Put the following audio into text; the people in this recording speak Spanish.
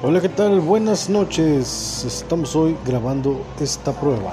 Hola, ¿qué tal? Buenas noches. Estamos hoy grabando esta prueba.